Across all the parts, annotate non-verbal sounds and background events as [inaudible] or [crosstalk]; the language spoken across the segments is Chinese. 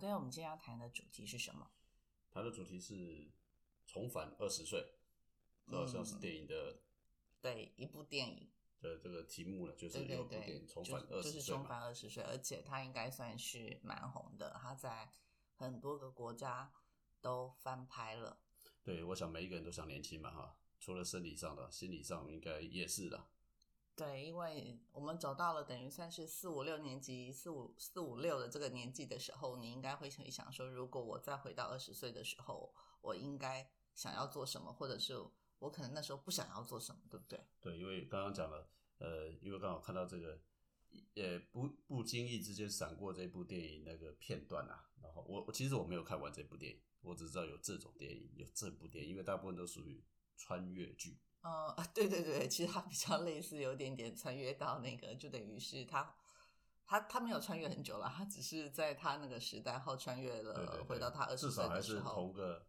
是小推。小推，我们今天要谈的主题是什么？谈的主题是重返二十岁，这好像是电影的对，一部电影，的这个题目了，就是对对有部电对，影重就返二十就是重。返二十岁，而且它应该算是蛮红的，它在很多个国家都翻拍了。对，我想每一个人都想年轻嘛，哈，除了生理上的，心理上应该也是的。对，因为我们走到了等于算是四五六年级、四五四五六的这个年纪的时候，你应该会回想说，如果我再回到二十岁的时候，我应该想要做什么，或者是我可能那时候不想要做什么，对不对？对，因为刚刚讲了，呃，因为刚好看到这个，呃不不经意之间闪过这部电影那个片段啊。然后我其实我没有看完这部电影，我只知道有这种电影，有这部电影，因为大部分都属于穿越剧。呃，[laughs] 对对对，其实它比较类似，有点点穿越到那个，就等于是他他他没有穿越很久了，他只是在他那个时代后穿越了，对对对，回到他二十岁至少还是的时候，同个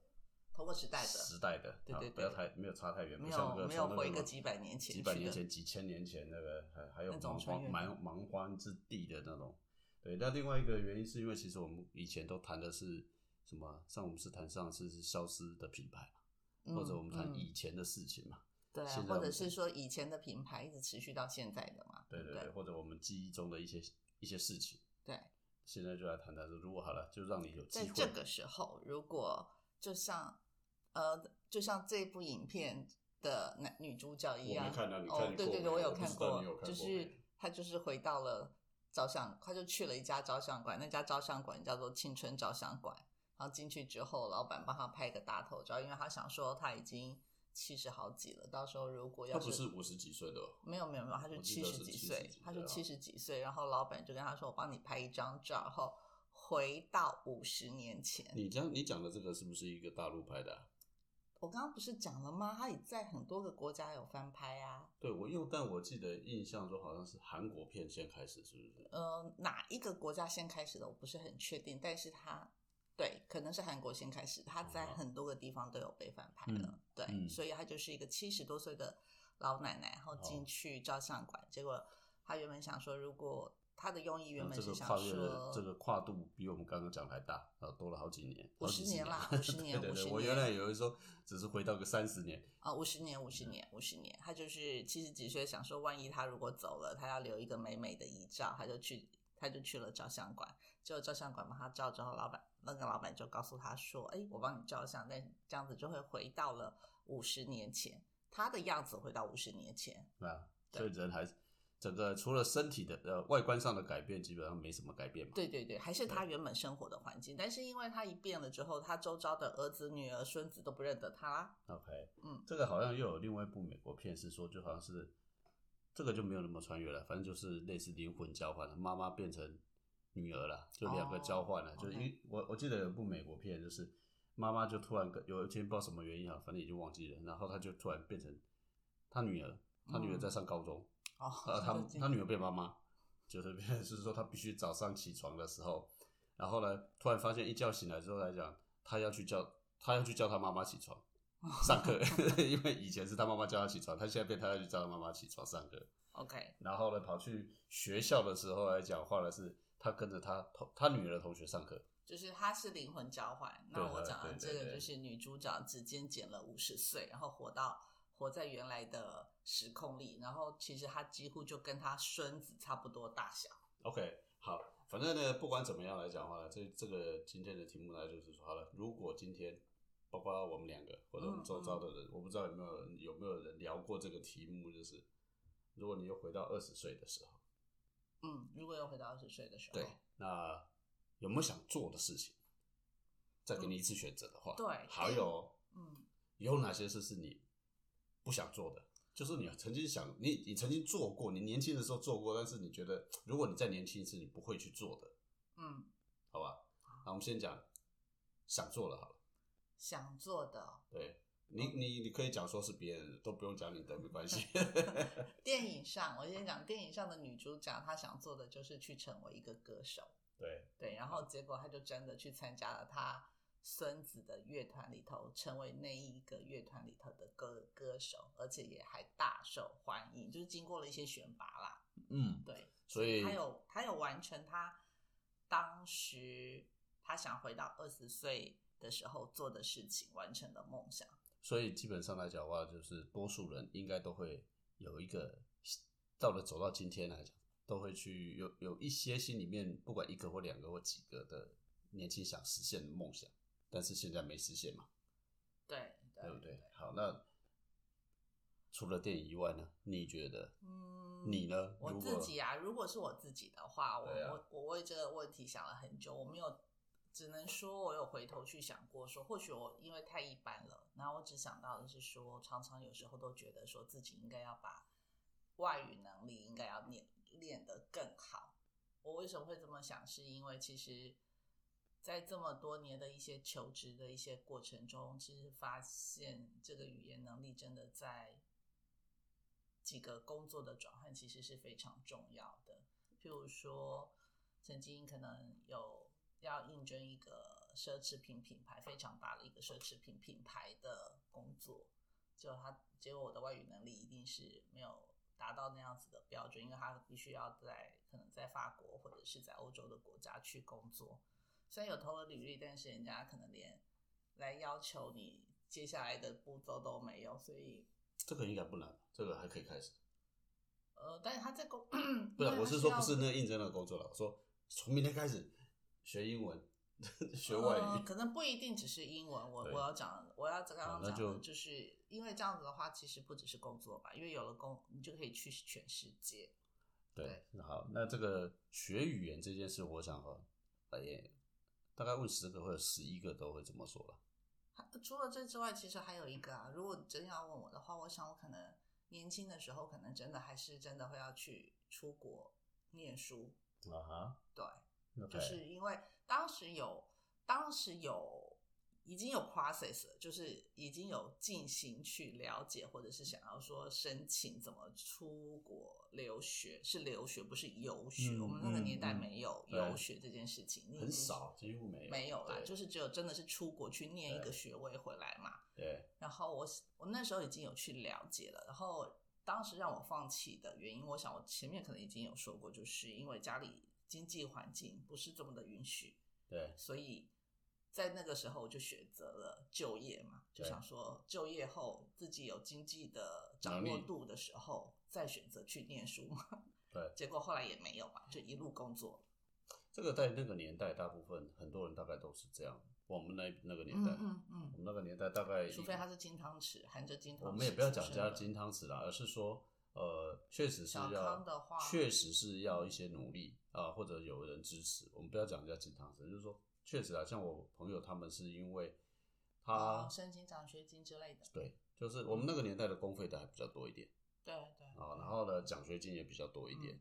同个时代的时代的，对对对啊不要太没有差太远，没有没有回个几百年前几百年前、几千年前那个还还有蛮荒蛮蛮荒之地的那种。对，那另外一个原因是因为其实我们以前都谈的是什么？像我们是谈上次是消失的品牌嘛，嗯或者我们谈嗯以前的事情嘛。对啊或者是说以前的品牌一直持续到现在的嘛，不对对对，或者我们记忆中的一些一些事情。对，现在就来谈谈说，如果好了，就让你有机会。在这个时候，如果就像呃，就像这部影片的男女主角一样，我没看到你看哦，你对对对，我有看知道你有看过就是没他就是回到了照相，他就去了一家照相馆，那家照相馆叫做青春照相馆。然后进去之后，老板帮他拍一个大头照，因为他想说他已经七十好几了，到时候如果要他不是五十几岁的哦，没有没有没有，他是七我记得是70十几岁他是七十几岁，然后老板就跟他说：“我帮你拍一张照，然后回到五十年前。你讲你讲的这个是不是一个大陆拍的啊、”我刚刚不是讲了吗？他也在很多个国家有翻拍啊。对，我因为但我记得印象中好像是韩国片先开始，是不是？呃，哪一个国家先开始的我不是很确定，但是他对，可能是韩国先开始，他在哦很多个地方都有被翻拍了。嗯对，嗯所以他就是一个七十多岁的老奶奶，然后进去照相馆，结果他原本想说，如果他的用意原本是想说，这个跨度比我们刚刚讲的还大，呃，多了好几年，50好几十年啦五十年 [laughs] 五十年，我原来以为说只是回到个三十年，啊，五十年，五十年，五十年，他就是七十几岁，想说万一他如果走了，他要留一个美美的遗照，他就去，他就去了照相馆。结果照相馆帮他照之后，老板那个老板就告诉他说：“哎，我帮你照相，但这样子就会回到了五十年前，他的样子回到五十年前。啊，对所以人还是整个除了身体的呃外观上的改变，基本上没什么改变嘛。对对对，还是他原本生活的环境，但是因为他一变了之后，他周遭的儿子、女儿、孙子都不认得他啦。OK，嗯，这个好像又有另外一部美国片是说，就好像是这个就没有那么穿越了，反正就是类似灵魂交换了，妈妈变成女儿了，就两个交换了，哦就是因为我我记得有部美国片，就是妈妈就突然跟有一天不知道什么原因啊，反正已经忘记了，然后她就突然变成她女儿，她女儿在上高中，哦，呃，她她女儿变妈妈，就是是说她必须早上起床的时候，然后呢，突然发现一觉醒来之后来讲，她要去叫她要去叫她妈妈起床。[laughs] 上课，[laughs] 因为以前是他妈妈叫他起床，他现在变他要去叫他妈妈起床上课。OK，然后呢，跑去学校的时候来讲话的是，他跟着他同他女儿的同学上课。就是他是灵魂交换。那对我讲的这个就是女主角指尖减了五十岁，然后活到活在原来的时空里，然后其实她几乎就跟她孙子差不多大小。OK，好，反正呢，不管怎么样来讲的话呢，这这个今天的题目呢，就是说，好了，如果今天包括我们两个或者我们周遭的人，我不知道有没有人有没有人聊过这个题目，就是如果你又回到二十岁的时候，嗯，如果又回到二十岁的时候，对，那有没有想做的事情？再给你一次选择的话，对还有嗯，有哪些事是你不想做的？就是你曾经想，你你曾经做过，你年轻的时候做过，但是你觉得如果你再年轻一次，你不会去做的，嗯，好吧？那我们先讲想做了好了。想做的对你，你你可以讲说是别人的，都不用讲你的，没关系。[laughs] [laughs] 电影上，我先讲电影上的女主角，她想做的就是去成为一个歌手。对，对，然后结果她就真的去参加了她孙子的乐团里头，成为那一个乐团里头的歌歌手，而且也还大受欢迎，就是经过了一些选拔啦。嗯，对，所以她有她有完成她当当时他想回到二十岁的时候做的事情，完成的梦想。所以基本上来讲的话，就是多数人应该都会有一个，到了走到今天来讲，都会去有有一些心里面不管一个或两个或几个的年轻想实现的梦想，但是现在没实现嘛，对对不对？好，那除了电影以外呢？你觉得？嗯，你呢？我自己啊，如果是我自己的话，我、啊我我为这个问题想了很久，我没有，只能说我有回头去想过说或许我因为太一般了，然后我只想到的是说，常常有时候都觉得说自己应该要把外语能力应该要练练得更好。我为什么会这么想？是因为其实，在这么多年的一些求职的一些过程中，其实发现这个语言能力真的在几个工作的转换其实是非常重要的。譬如说，曾经可能有要应征一个奢侈品品牌非常大的一个奢侈品品牌的工作，结果他结果我的外语能力一定是没有达到那样子的标准，因为他必须要在可能在法国或者是在欧洲的国家去工作。虽然有投了履历，但是人家可能连来要求你接下来的步骤都没有，所以这个应该不难，这个还可以开始。呃，但是他在工，[clears throat] 不是，我是说不是那个应征的工作了，我说从明天开始学英文，[laughs] 学外语。呃可能不一定只是英文。我我要讲，我要刚刚讲就是，因为这样子的话，其实不只是工作吧，因为有了工，你就可以去全世界。对，好，那这个学语言这件事，我想哈，哎，大概问十个或者十一个都会这么说了。除了这之外，其实还有一个啊，如果你真要问我的话，我想我可能年轻的时候，可能真的还是真的会要去出国念书。啊哈，对就是因为当时有，当时有已经有 process，了就是已经有进行去了解，或者是想要说申请怎么出国留学，是留学不是游学。嗯我们那个年代没有对游学这件事情，你已经很少，几乎没有，没有啦，对就是只有真的是出国去念一个对学位回来嘛。对，然后我我那时候已经有去了解了，然后当时让我放弃的原因，我想我前面可能已经有说过，就是因为家里经济环境不是这么的允许，对，所以在那个时候我就选择了就业嘛，就想说就业后自己有经济的掌握度的时候，再选择去念书嘛。[laughs] 对，结果后来也没有嘛，就一路工作。这个在那个年代，大部分很多人大概都是这样。我们那那个年代，嗯嗯我们那个年代大概，除非他是金汤匙，含着金汤匙。我们也不要讲加金汤匙啦，而是说，呃，确实是要确实是要一些努力啊、或者有人支持。我们不要讲叫金汤匙，就是说，确实啊，像我朋友他们是因为他、哦申请奖学金之类的。对，就是我们那个年代的公费的还比较多一点对对啊，然后呢，奖学金也比较多一点。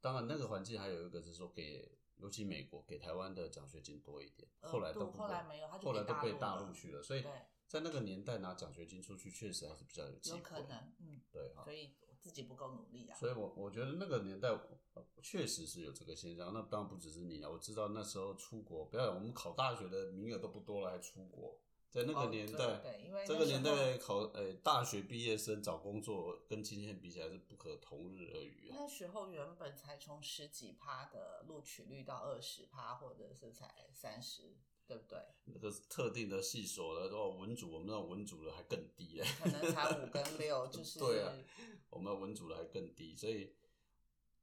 当然，那个环境还有一个是说给，尤其美国给台湾的奖学金多一点，后来都后来没有他就后来都被大大陆去了，所以在那个年代拿奖学金出去，确实还是比较有机会。有可能，嗯，对哈。所以我自己不够努力啊。所以我我觉得那个年代呃确实是有这个现象。那当然不只是你啊，我知道那时候出国，不要我们考大学的名额都不多了，还出国。在那哦个年代，对对因为这个年代考呃大学毕业生找工作跟今天比起来是不可同日而语啊。那时候原本才从十几趴的录取率到二十趴，或者是才三十，对不对？那个特定的系所的哦，文组我们那文组的还更低嘞。可能才五跟六，[laughs] 就是对啊我们文组的还更低，所以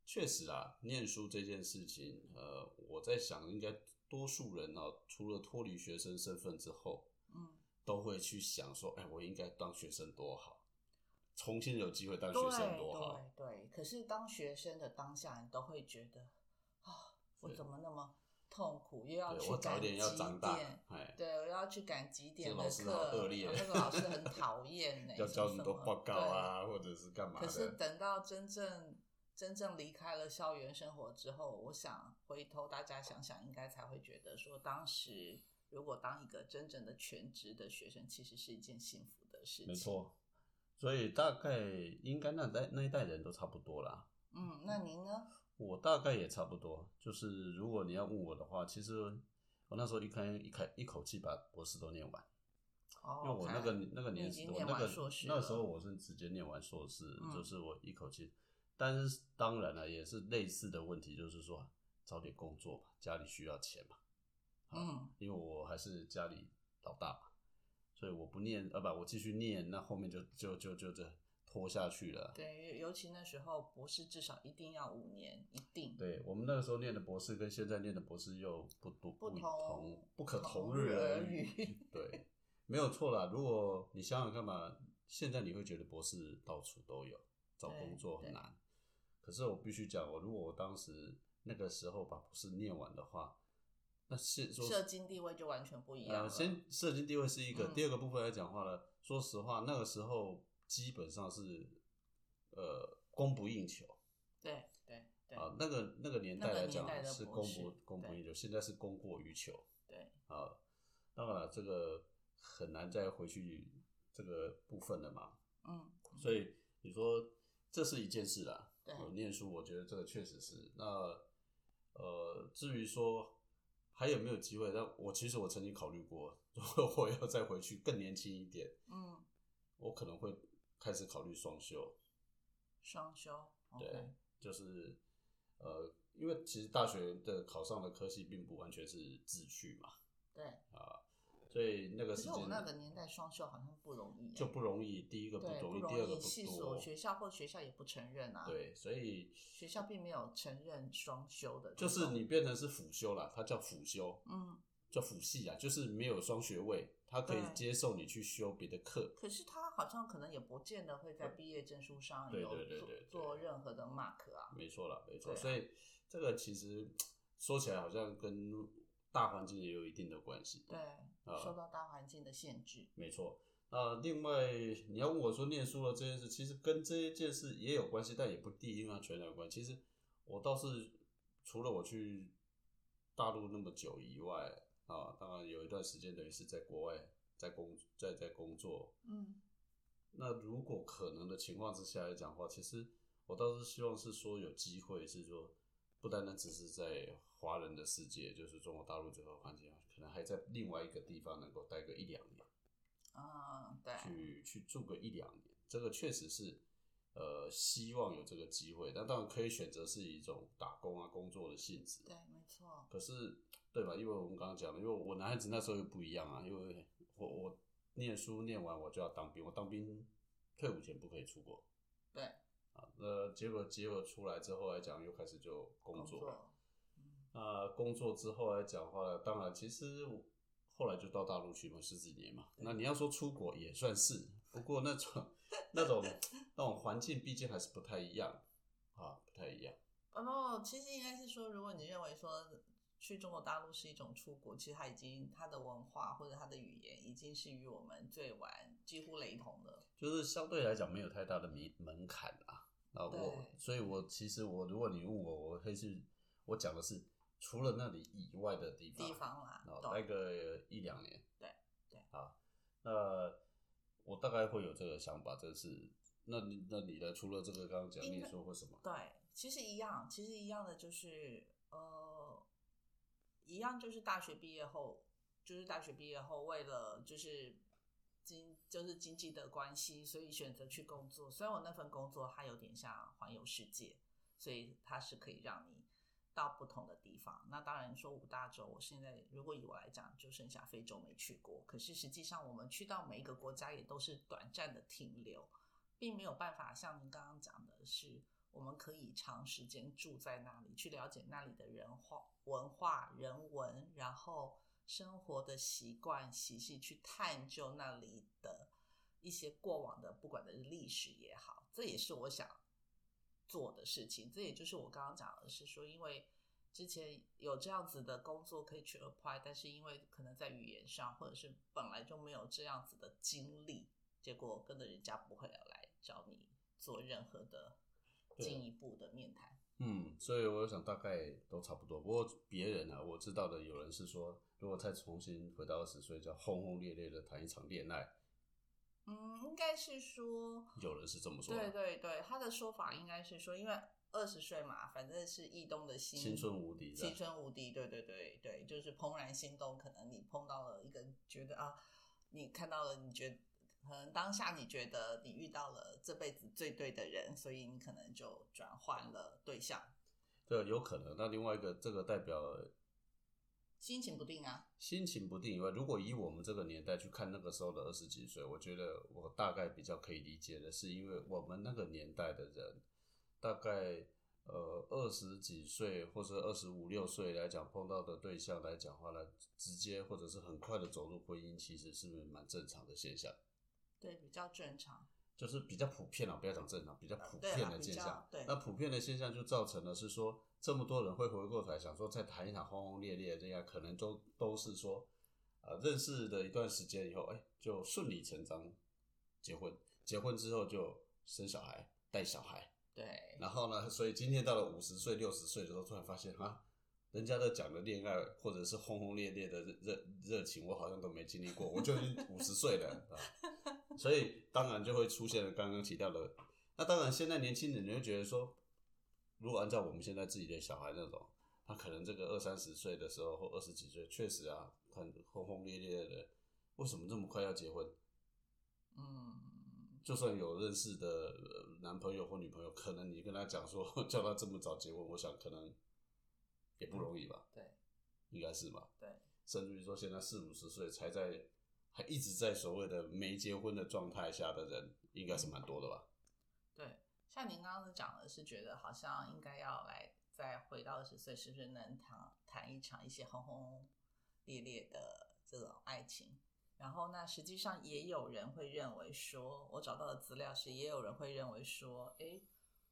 确实啊，念书这件事情，呃，我在想，应该多数人哦，除了脱离学生身份之后，嗯，都会去想说，哎，我应该当学生多好，重新有机会当对学生多好。对对。可是当学生的当下，你都会觉得啊，我怎么那么痛苦，又要对去赶我早点要几长大点，哎，对，我要去赶几点的课，恶劣那个老师很讨厌呢，[laughs] 要交很多报告。啊，或者是干嘛对可是。等到真正真正离开了校园生活之后，我想回头大家想想，应该才会觉得说，当时如果当一个真正的全职的学生，其实是一件幸福的事情。没。错，所以大概应该那代那一代人都差不多啦。嗯，那您呢？我大概也差不多，就是如果你要问我的话，其实我那时候一开一开一口气把博士都念完，哦，因为我那个那个年我那个那时候我是直接念完硕士，嗯就是我一口气。但是当然了，也是类似的问题，就是说找点工作嘛，家里需要钱嘛。啊嗯，因为我还是家里老大嘛，所以我不念，呃不，我继续念，那后面就就就就这拖下去了。对，尤其那时候博士至少一定要五年，一定。对我们那个时候念的博士跟现在念的博士又不不不不同同不可同同日日而而语语。[laughs] 对，没有错啦。如果你想想看嘛，现在你会觉得博士到处都有，找工作很难。可是我必须讲，我如果我当时那个时候把博士念完的话，那现说社经地位就完全不一样呃，了。先社经地位是一个，嗯第二个部分来讲话呢，说实话，那个时候基本上是呃供不应求对对对啊，那个那个年代来讲是供不供不应求，现在是供过于求对，啊。当然了，这个很难再回去这个部分了嘛，嗯，所以你说这是一件事啦。对有念书，我觉得这个确实是。那呃，至于说还有没有机会，那我其实我曾经考虑过，如果我要再回去更年轻一点，嗯，我可能会开始考虑双修。双修。对就是呃，因为其实大学的考上的科系并不完全是自去嘛，对。啊，所以那个时候那个年代双修好像不容易耶，就不容易。第一个不对容易，第二个不所多。学校或学校也不承认啊。，对，所以学校并没有承认双修的就，是你变成是辅修啦，它叫辅修，嗯，叫辅系啊，就是没有双学位，它可以接受你去修别的课。可是他好像可能也不见得会在毕业证书上对有做任何的 mark 啊。没错啦，没错。啊所以这个其实说起来好像跟大环境也有一定的关系。对，啊受到大环境的限制。没错。那另外你要问我说念书了这件事，其实跟这一件事也有关系，但也不一定跟它全然有关。其实我倒是除了我去大陆那么久以外啊，当然有一段时间等于是在国外在工在在工作，嗯，那如果可能的情况之下来讲的话，其实我倒是希望是说有机会是说，不单单只是在华人的世界，就是中国大陆这个环境，可能还在另外一个地方能够待个一两年，啊，对，去去住个一两年，这个确实是呃希望有这个机会。但当然可以选择是一种打工啊工作的性质，对，没错。可是对吧？因为我们刚刚讲的，因为我男孩子那时候又不一样啊，因为我我念书念完我就要当兵，我当兵退伍前不可以出国对，啊。那结果结果出来之后来讲，又开始就工工作了。作。嗯，那工作之后来讲的话，当然其实我后来就到大陆去嘛，十几年嘛。那你要说出国也算是，不过那种那种那种环境毕竟还是不太一样啊，不太一样。然后其实应该是说，如果你认为说去中国大陆是一种出国，其实它已经它的文化或者它的语言已经是与我们最晚几乎雷同的。就是相对来讲没有太大的门门槛啊。那，我所以，我其实我如果你问我，我会是我讲的是除了那里以外的地方，地方啦然后懂待个一两年，对对啊，那我大概会有这个想法，这是那你那你的？除了这个刚刚讲你说过什么？对，其实一样，其实一样的就是呃，一样就是大学毕业后，就是大学毕业后，为了就是经就是经济的关系，所以选择去工作。虽然我那份工作它有点像环游世界，所以它是可以让你到不同的地方。那当然说五大洲，我现在如果以我来讲，就剩下非洲没去过。可是实际上，我们去到每一个国家也都是短暂的停留，并没有办法像您刚刚讲的是，我们可以长时间住在那里，去了解那里的人化、文化、人文，然后生活的习惯、习气，去探究那里的一些过往的，不管的历史也好，这也是我想做的事情。这也就是我刚刚讲的是说，因为之前有这样子的工作可以去 apply，但是因为可能在语言上，或者是本来就没有这样子的经历，结果跟着人家不会来找你做任何的进一步的面谈。嗯，所以我想大概都差不多。不过别人啊，我知道的有人是说，如果再重新回到二十岁，就轰轰烈烈的谈一场恋爱，嗯，应该是说，有人是这么说的。对对对，他的说法应该是说，因为二十岁嘛，反正是易动的心，青春无敌青春无敌，对对对对，就是怦然心动。可能你碰到了一个觉得啊，你看到了，你觉得可能当下你觉得你遇到了这辈子最对的人，所以你可能就转换了对象。对有可能。那另外一个，这个代表心情不定啊。心情不定以外，如果以我们这个年代去看那个时候的二十几岁，我觉得我大概比较可以理解的是，因为我们那个年代的人，大概呃二十几岁或者二十五六岁来讲，碰到的对象来讲话呢，直接或者是很快的走入婚姻，其实是蛮正常的现象。对，比较正常。就是比较普遍了，不要讲正常，比较普遍的现象。对那普遍的现象就造成了是说，这么多人会回过头来想说，再谈一场轰轰烈烈的恋爱，可能都都是说，呃，认识的一段时间以后，哎、就顺理成章结婚，结婚之后就生小孩，带小孩，对，然后呢，所以今天到了五十岁、六十岁的时候，突然发现啊，人家在讲的恋爱或者是轰轰烈烈的热热热情，我好像都没经历过，我就已经五十岁了啊，所以当然就会出现了刚刚提到的。那当然，现在年轻人你会觉得说，如果按照我们现在自己的小孩那种，他可能这个二三十岁的时候或二十几岁，确实啊，很轰轰烈烈的，为什么这么快要结婚？嗯，就算有认识的呃男朋友或女朋友，可能你跟他讲说 [laughs] 叫他这么早结婚，我想可能也不容易吧，对应该是吧？对，甚至于说现在四五十岁才在还一直在所谓的没结婚的状态下的人，应该是蛮多的吧？对，像您刚刚讲的是觉得好像应该要来再回到二十岁，是不是能谈谈一场一些轰轰烈烈的这种爱情？然后那实际上也有人会认为说，我找到的资料是，也有人会认为说，哎，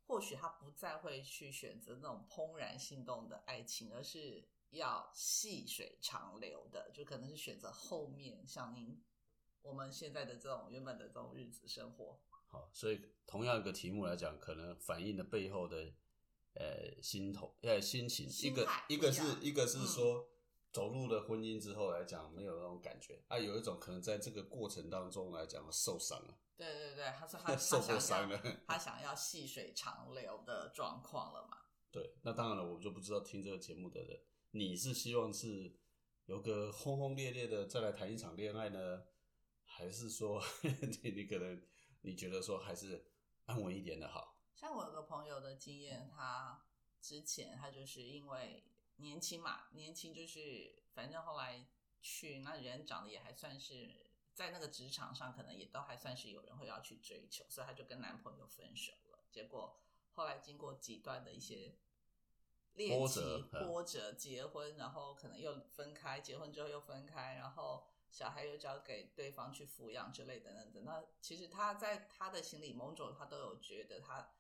或许他不再会去选择那种怦然心动的爱情，而是要细水长流的，就可能是选择后面像您我们现在的这种原本的这种日子生活。好，所以同样一个题目来讲，可能反映的背后的呃心头呃心情，心一个一个是一个是嗯说。走入了婚姻之后来讲，没有那种感觉啊，有一种可能在这个过程当中来讲受伤了，对对对，他说他 [laughs] 受过伤要了。他想要细水长流的状况了嘛？对，那当然了，我就不知道听这个节目的人，你是希望是有个轰轰烈烈的再来谈一场恋爱呢，还是说 [laughs] 你你可能你觉得说还是安稳一点的好？像我有个朋友的经验，他之前他就是因为年轻嘛，年轻就是反正后来去那人长得也还算是在那个职场上，可能也都还算是有人会要去追求，所以他就跟男朋友分手了。结果后来经过几段的一些恋波情折嗯波折，结婚，然后可能又分开，结婚之后又分开，然后小孩又交给对方去抚养之类等等等。那其实他在他的心里，某种他都有觉得他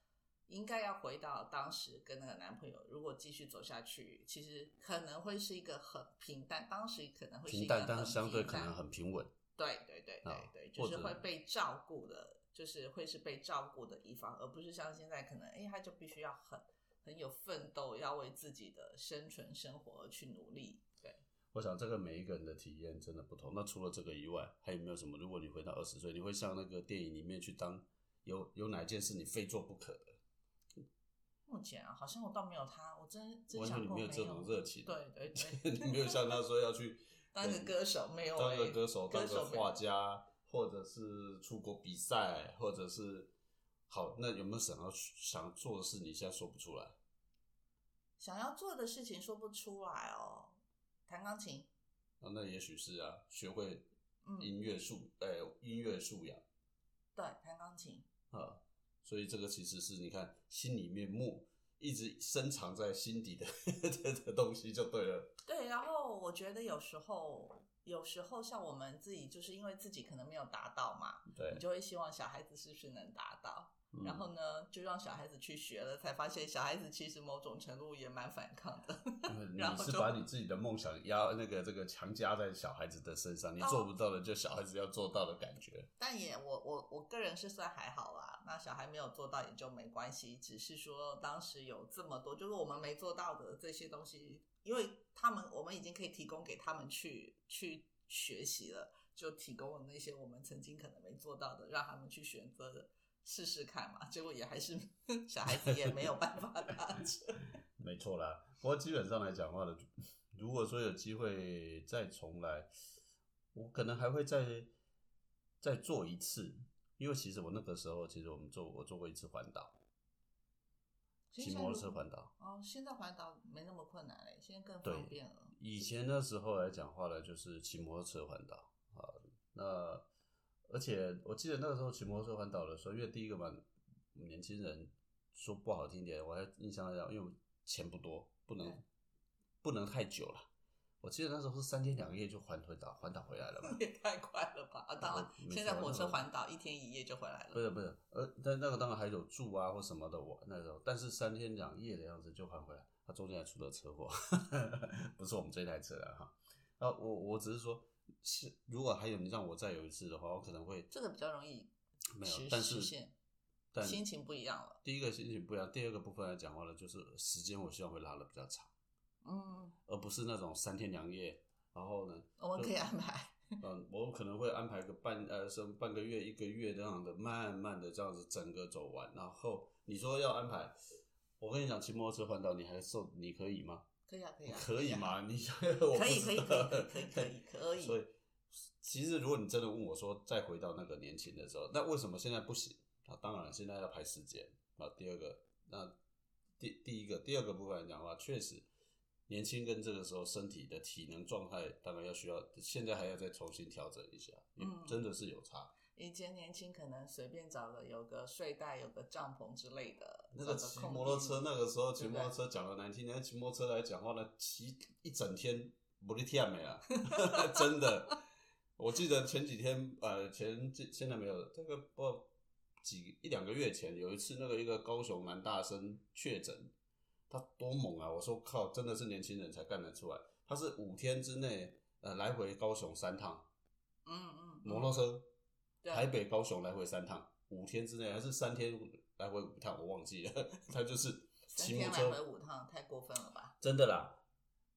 应该要回到当时跟那个男朋友，如果继续走下去，其实可能会是一个很平淡，当时可能会是一平淡，但是相对可能很平稳。对对对对啊对，就是会被照顾的，就是会是被照顾的一方，而不是像现在可能，哎，他就必须要很很有奋斗，要为自己的生存生活而去努力。对，我想这个每一个人的体验真的不同。那除了这个以外，还有没有什么？如果你回到二十岁，你会像那个电影里面去当有有哪件事你非做不可的？目前啊，好像我倒没有他，我真真完全想过你没有这种热情，对对对，[laughs] 你没有像他说要去 [laughs] 当个歌手没有、当欸，个歌手、当个画家，或者是出国比赛，或者是好，那有没有想要想做的事？你现在说不出来？想要做的事情说不出来哦，弹钢琴，啊，那也许是啊，学会嗯，音乐素，呃，音乐素养对，弹钢琴，啊，所以这个其实是你看心里面默一直深藏在心底的 [laughs] 的的东西就对了。对，然后我觉得有时候，有时候像我们自己，就是因为自己可能没有达到嘛，对你，就会希望小孩子是不是能达到，嗯然后呢，就让小孩子去学了，才发现小孩子其实某种程度也蛮反抗的。[laughs] 你是把你自己的梦想压那个这个强加在小孩子的身上，你哦做不到的就小孩子要做到的感觉。但也我我我个人是算还好啦，那小孩没有做到也就没关系，只是说当时有这么多，就是我们没做到的这些东西，因为他们我们已经可以提供给他们去去学习了，就提供了那些我们曾经可能没做到的，让他们去选择的试试看嘛，结果也还是 [laughs] 小孩子也没有办法达成。[laughs] 没错啦，不过基本上来讲话的，如果说有机会再重来，我可能还会再再做一次，因为其实我那个时候，其实我们做我做过一次环岛，骑摩托车环岛。哦，现在环岛没那么困难嘞，现在更方便了。以前的时候来讲话呢，就是骑摩托车环岛啊。那而且我记得那个时候骑摩托车环岛的时候，因为第一个嘛，年轻人说不好听点，我还印象来讲，因为我钱不多，不能对不能太久了。我记得那时候是三天两夜就环回岛环岛回来了嘛。[laughs] 也太快了吧！啊，当然现在火车环岛一天一夜就回来了。不是不是，呃，但那个当然还有住啊或什么的，我那时候，但是三天两夜的样子就还回来，他中间还出了车祸，[laughs] 不是我们这台车啊哈。啊，我我只是说，是如果还有你让我再有一次的话，我可能会这个比较容易没有实，但是但心情不一样了。第一个心情不一样，第二个部分来讲话呢，就是时间我希望会拉的比较长，嗯，而不是那种三天两夜，然后呢，我们可以安排。嗯，我可能会安排个半呃，什么半个月、一个月这样的，慢慢的这样子整个走完。然后你说要安排，我跟你讲，骑摩托车环岛，你还受你可以吗？可以啊，可以啊，可以啊？吗？你 [laughs] 我可以，可以，可以，可以，可以，可以。所以，其实如果你真的问我说，再回到那个年轻的时候，那为什么现在不行？啊，当然现在要排时间啊。第二个，那第第一个、第二个部分来讲的话，确实年轻跟这个时候身体的体能状态，当然要需要，现在还要再重新调整一下，嗯真的是有差。以前年轻可能随便找个有个睡袋、有个帐篷之类的，那个骑摩托车，那个时候骑摩托车讲的难听点，骑摩托车来讲话呢，骑一整天不力天没了，真的。我记得前几天，呃，前这现在没有，这个不几一两个月前有一次，那个一个高雄男大生确诊，他多猛啊！我说靠，真的是年轻人才干得出来。他是五天之内，呃，来回高雄三趟，嗯嗯，摩托车，对台北高雄来回三趟，五天之内还是三天来回五趟，我忘记了。[laughs] 他就是三骑摩天来回托车，五趟，太过分了吧？真的啦。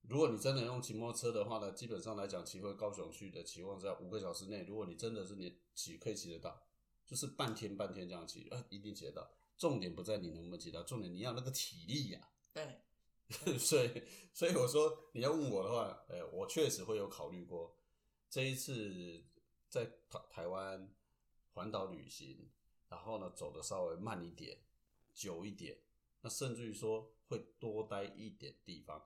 如果你真的用骑摩托车的话呢，基本上来讲，骑回高雄去的期望在五个小时内。如果你真的是你骑可以骑得到，就是半天半天这样骑，啊，一定骑得到。重点不在你能不能骑到，重点你要那个体力呀、对，[laughs] 所以，所以我说你要问我的话，呃，我确实会有考虑过这一次在台台湾环岛旅行，然后呢走的稍微慢一点、久一点，那甚至于说会多待一点地方。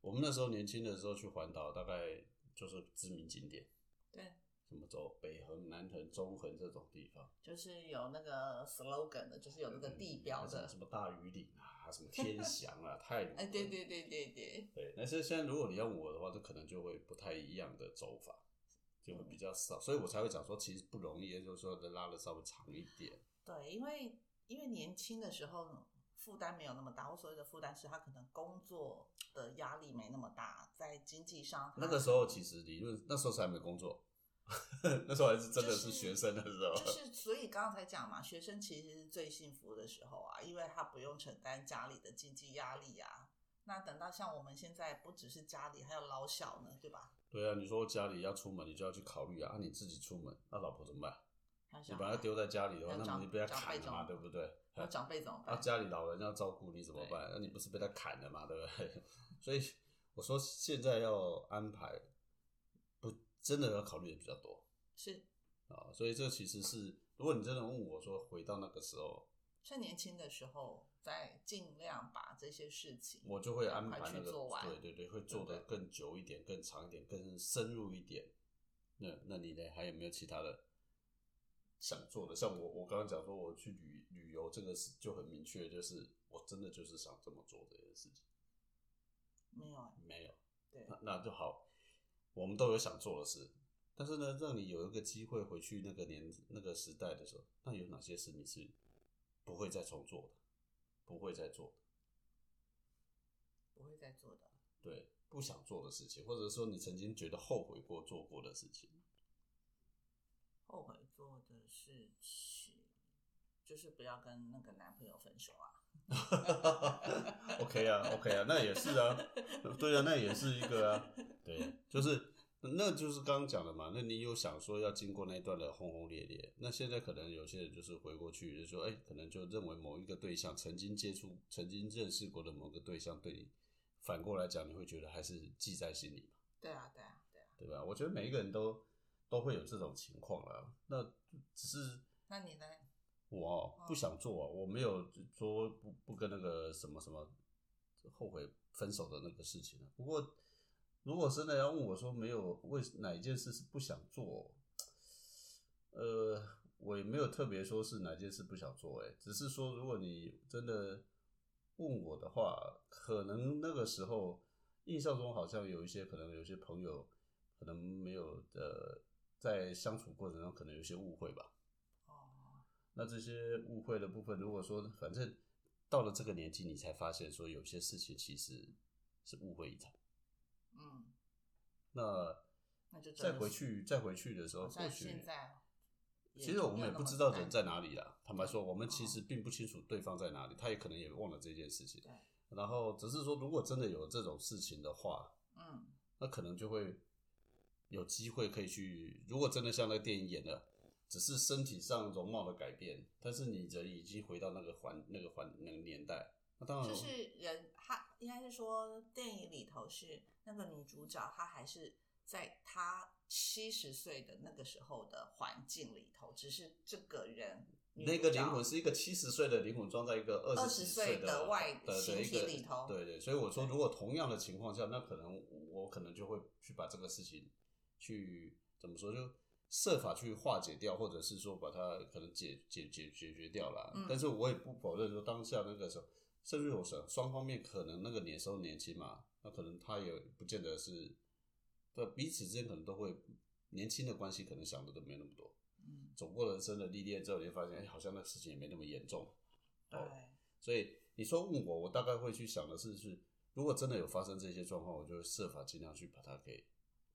我们那时候年轻的时候去环岛，大概就是知名景点，对，什么走北横、南横、中横这种地方，就是有那个 slogan 的，就是有那个地标的什么什。么大屿岭啊，什么天祥啊，太鲁 [laughs] 哎，对对对对对，对，但是现在如果你要我的话，这可能就会不太一样的走法，就会比较少，所以我才会讲说其实不容易，也就是说拉的稍微长一点。对，因为因为年轻的时候负担没有那么大，我所谓的负担是他可能工作的压力没那么大，在经济上那个时候其实理论那时候是还没工作，[laughs] 那时候还是真的是学生的时候。就是所以刚刚才讲嘛，学生其实是最幸福的时候啊，因为他不用承担家里的经济压力啊。那等到像我们现在不只是家里，还有老小呢，对吧？对啊，你说家里要出门，你就要去考虑啊，啊你自己出门，那老婆怎么办？你把她丢在家里的话，那你被她砍了嘛，对不对？长辈怎么啊，办？家里老人要照顾你怎么办？那你不是被他砍了嘛，对不对？[laughs] 所以我说现在要安排，不真的要考虑的比较多是啊。所以这其实是，如果你真的问我说回到那个时候，趁年轻的时候，再尽量把这些事情，我就会安排那个去做完。对对对，会做对的更久一点、更长一点、更深入一点。那那你呢？还有没有其他的想做的？像我我刚刚讲说我去旅旅游，这个是就很明确，就是我真的就是想这么做这件事情。没有啊，没有，对那那就好。我们都有想做的事，但是呢，让你有一个机会回去那个年那个时代的时候，那有哪些事你是不会再重做的，不会再做的？不会再做的。对，不想做的事情，或者说你曾经觉得后悔过做过的事情。后悔做的事情，就是不要跟那个男朋友分手啊。[laughs] OK 啊，OK 啊，那也是啊，对啊，那也是一个啊，对，就是那就是刚刚讲的嘛。那你有想说要经过那一段的轰轰烈烈，那现在可能有些人就是回过去就说，哎、可能就认为某一个对象曾经接触、曾经认识过的某个对象，对你反过来讲，你会觉得还是记在心里嘛，对啊，对啊，对啊。对吧？我觉得每一个人都都会有这种情况啦。那只是那你呢？我哦不想做、我没有说不不跟那个什么什么后悔分手的那个事情啊不过如果真的要问我说没有为哪一件事是不想做，呃，我也没有特别说是哪件事不想做，哎，只是说如果你真的问我的话，可能那个时候印象中好像有一些可能有些朋友可能没有的在相处过程中可能有些误会吧。哦，那这些误会的部分，如果说反正到了这个年纪，你才发现说有些事情其实是误会一场。嗯，那那就再回去再回去的时候，或许现在其实我们也不知道人在哪里啦。坦白说，我们其哦实并不清楚对方在哪里，他也可能也忘了这件事情。对，然后只是说，如果真的有这种事情的话，嗯那可能就会有机会可以去。如果真的像那个电影演的，只是身体上容貌的改变，但是你人已经回到那个环、那个环、那个年代，那当然就是人，他应该是说电影里头是那个女主角，她还是在她七十岁的那个时候的环境里头，只是这个人那个灵魂是一个七十岁的灵魂装在一个二20十岁的的外的形体里头对对，所以我说，如果同样的情况下，那可能我可能就会去把这个事情去怎么说，就设法去化解掉，或者是说把它可能解解解解决掉了。嗯但是我也不否认说当下那个时候，甚至我想双方面可能那个年时候年轻嘛，那可能他也不见得是，对彼此之间可能都会年轻的关系，可能想的都没有那么多。嗯，走过人生的历练之后，你会发现，哎、好像那事情也没那么严重。对，所以你说问我，我大概会去想的是，是如果真的有发生这些状况，我就会设法尽量去把它给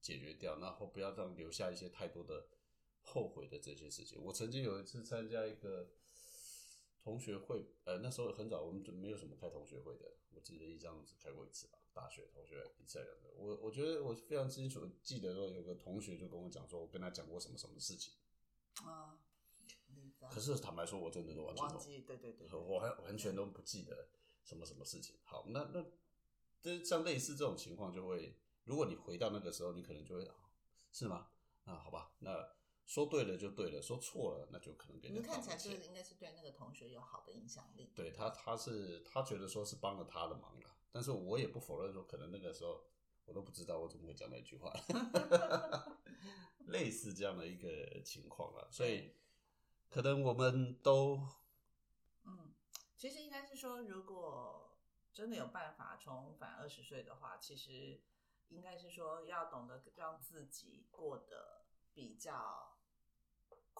解决掉，然后不要让留下一些太多的后悔的这些事情。我曾经有一次参加一个同学会，呃，那时候很早，我们就没有什么开同学会的，我记得印象中只开过一次吧，大学同学一次两个。我我觉得我非常清楚记得说，有个同学就跟我讲说，我跟他讲过什么什么事情，啊，可是坦白说，我真的都完全忘忘记，对对对，对我还完全都不记得什么什么事情。好，那那这像类似这种情况，就会如果你回到那个时候，你可能就会啊是吗？那好吧，那说对了就对了，说错了那就可能给你你看起来就是应该是对那个同学有好的影响力，对他，他是他觉得说是帮了他的忙了，但是我也不否认说，可能那个时候我都不知道我怎么会讲那句话，[laughs] 类似这样的一个情况啊，所以可能我们都嗯，其实应该是说，如果真的有办法重返二十岁的话，其实应该是说要懂得让自己过得比较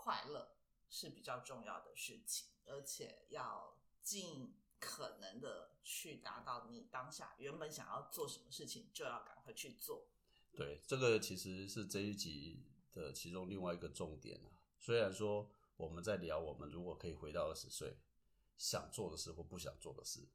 快乐是比较重要的事情，而且要尽可能的去达到你当下原本想要做什么事情，就要赶快去做。对，这个其实是这一集的其中另外一个重点啊。虽然说我们在聊我们如果可以回到二十岁，想做的事或不想做的事，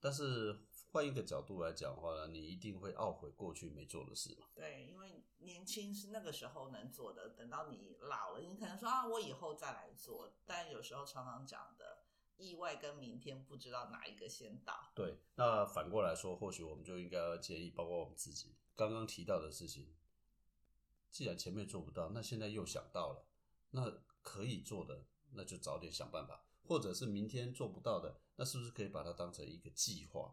但是换一个角度来讲的话呢，你一定会懊悔过去没做的事嘛。对，因为年轻是那个时候能做的，等到你老了，你可能说啊，我以后再来做。但有时候常常讲的意外跟明天，不知道哪一个先到。对，那反过来说，或许我们就应该要建议，包括我们自己刚刚提到的事情，既然前面做不到，那现在又想到了，那可以做的，那就早点想办法，或者是明天做不到的，那是不是可以把它当成一个计划？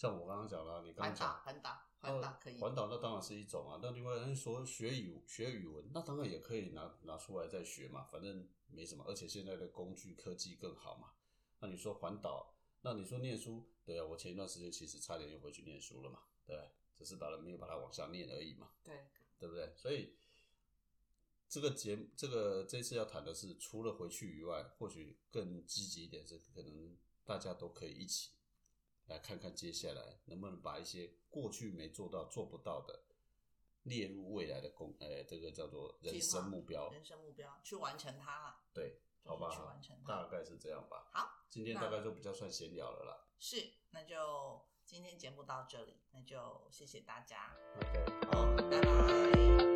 像我刚刚讲了，你刚讲环岛，环岛可以。环岛那当然是一种啊，那另外人说学语学语文，那当然也可以拿拿出来再学嘛，反正没什么，而且现在的工具科技更好嘛。那你说环岛，那你说念书，对啊，我前一段时间其实差点又回去念书了嘛，对不对，只是把它没有把它往下念而已嘛，对，对不对？所以这个节这个这次要谈的是，除了回去以外，或许更积极一点是，可能大家都可以一起来看看接下来能不能把一些过去没做到、做不到的列入未来的工，呃，这个叫做人生目标。人生目标去完成它了。对，好吧去完成，它大概是这样吧。好，今天大概就比较算闲聊了啦。是，那就今天节目到这里，那就谢谢大家，OK，好，拜拜。